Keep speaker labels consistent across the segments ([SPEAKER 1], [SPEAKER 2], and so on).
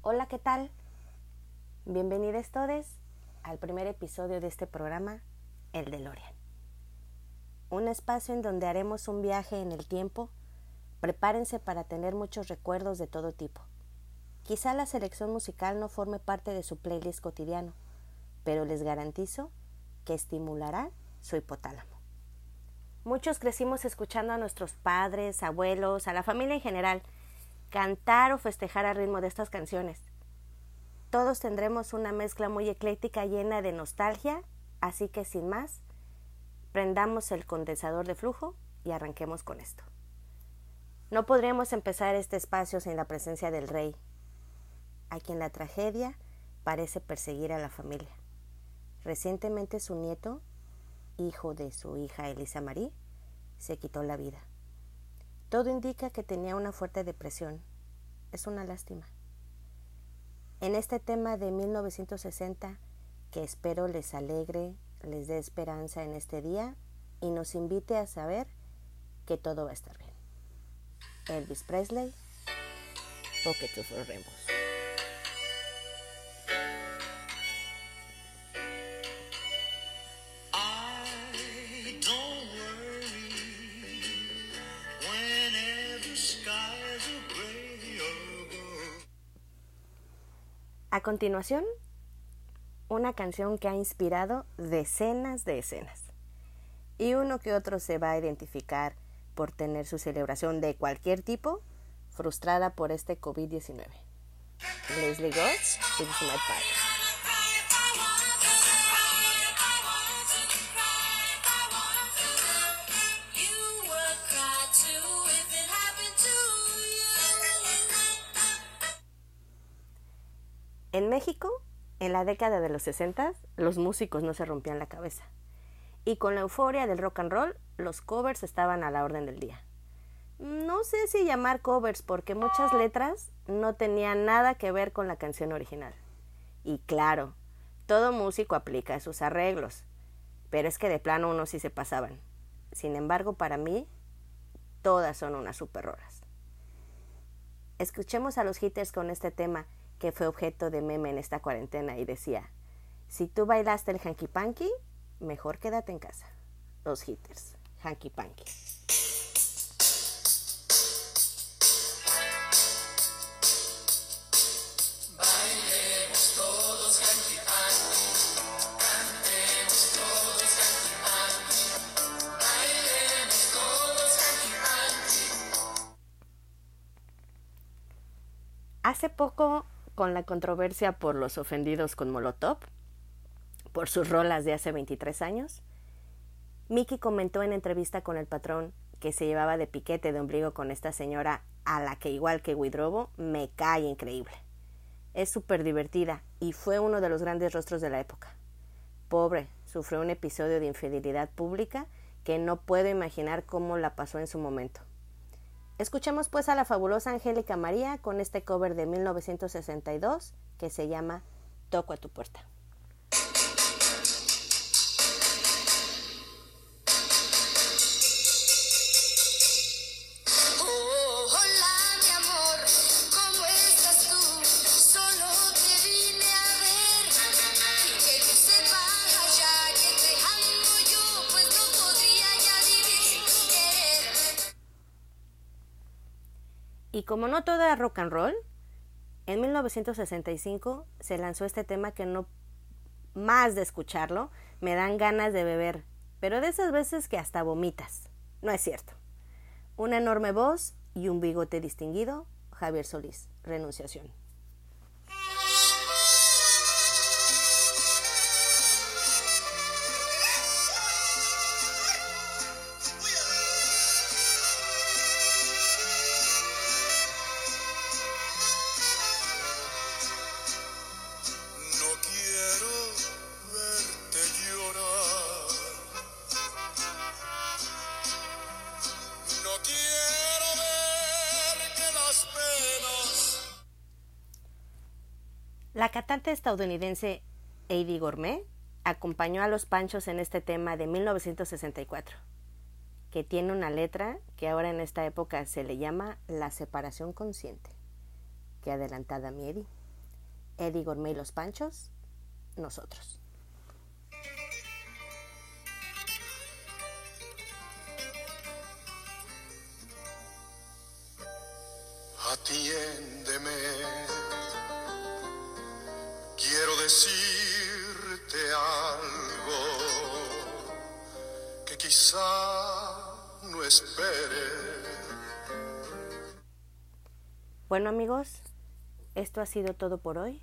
[SPEAKER 1] Hola, ¿qué tal? Bienvenidos todos al primer episodio de este programa, El DeLorean. Un espacio en donde haremos un viaje en el tiempo. Prepárense para tener muchos recuerdos de todo tipo. Quizá la selección musical no forme parte de su playlist cotidiano, pero les garantizo que estimulará su hipotálamo. Muchos crecimos escuchando a nuestros padres, abuelos, a la familia en general, cantar o festejar al ritmo de estas canciones. Todos tendremos una mezcla muy ecléctica llena de nostalgia, así que sin más, prendamos el condensador de flujo y arranquemos con esto. No podríamos empezar este espacio sin la presencia del rey, a quien la tragedia parece perseguir a la familia. Recientemente su nieto, hijo de su hija Elisa Marie, se quitó la vida. Todo indica que tenía una fuerte depresión. Es una lástima. En este tema de 1960, que espero les alegre, les dé esperanza en este día y nos invite a saber que todo va a estar bien. Elvis Presley, Pocket of. A continuación, una canción que ha inspirado decenas de escenas. Y uno que otro se va a identificar por tener su celebración de cualquier tipo frustrada por este COVID-19. Leslie Goss, It's My Part. En México, en la década de los 60, los músicos no se rompían la cabeza. Y con la euforia del rock and roll, los covers estaban a la orden del día. No sé si llamar covers porque muchas letras no tenían nada que ver con la canción original. Y claro, todo músico aplica sus arreglos, pero es que de plano unos sí se pasaban. Sin embargo, para mí, todas son unas super rolas. Escuchemos a los hitters con este tema que fue objeto de meme en esta cuarentena y decía, si tú bailaste el hanky panky, mejor quédate en casa. Los hitters, hanky panky. Hace poco con la controversia por los ofendidos con Molotov, por sus rolas de hace 23 años, Mickey comentó en entrevista con el patrón que se llevaba de piquete de ombligo con esta señora a la que igual que Widrobo me cae increíble. Es súper divertida y fue uno de los grandes rostros de la época. Pobre, sufrió un episodio de infidelidad pública que no puedo imaginar cómo la pasó en su momento. Escuchemos pues a la fabulosa Angélica María con este cover de 1962 que se llama Toco a tu puerta. Y como no todo era rock and roll, en 1965 se lanzó este tema que no más de escucharlo me dan ganas de beber, pero de esas veces que hasta vomitas. No es cierto. Una enorme voz y un bigote distinguido, Javier Solís, renunciación. La cantante estadounidense Eddie Gourmet acompañó a los Panchos en este tema de 1964, que tiene una letra que ahora en esta época se le llama la separación consciente. Qué adelantada mi Eddie. Eddie Gourmet y los Panchos, nosotros.
[SPEAKER 2] Quizá no espere.
[SPEAKER 1] Bueno amigos, esto ha sido todo por hoy.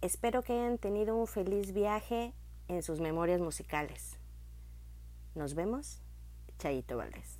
[SPEAKER 1] Espero que hayan tenido un feliz viaje en sus memorias musicales. Nos vemos, Chayito Valdés.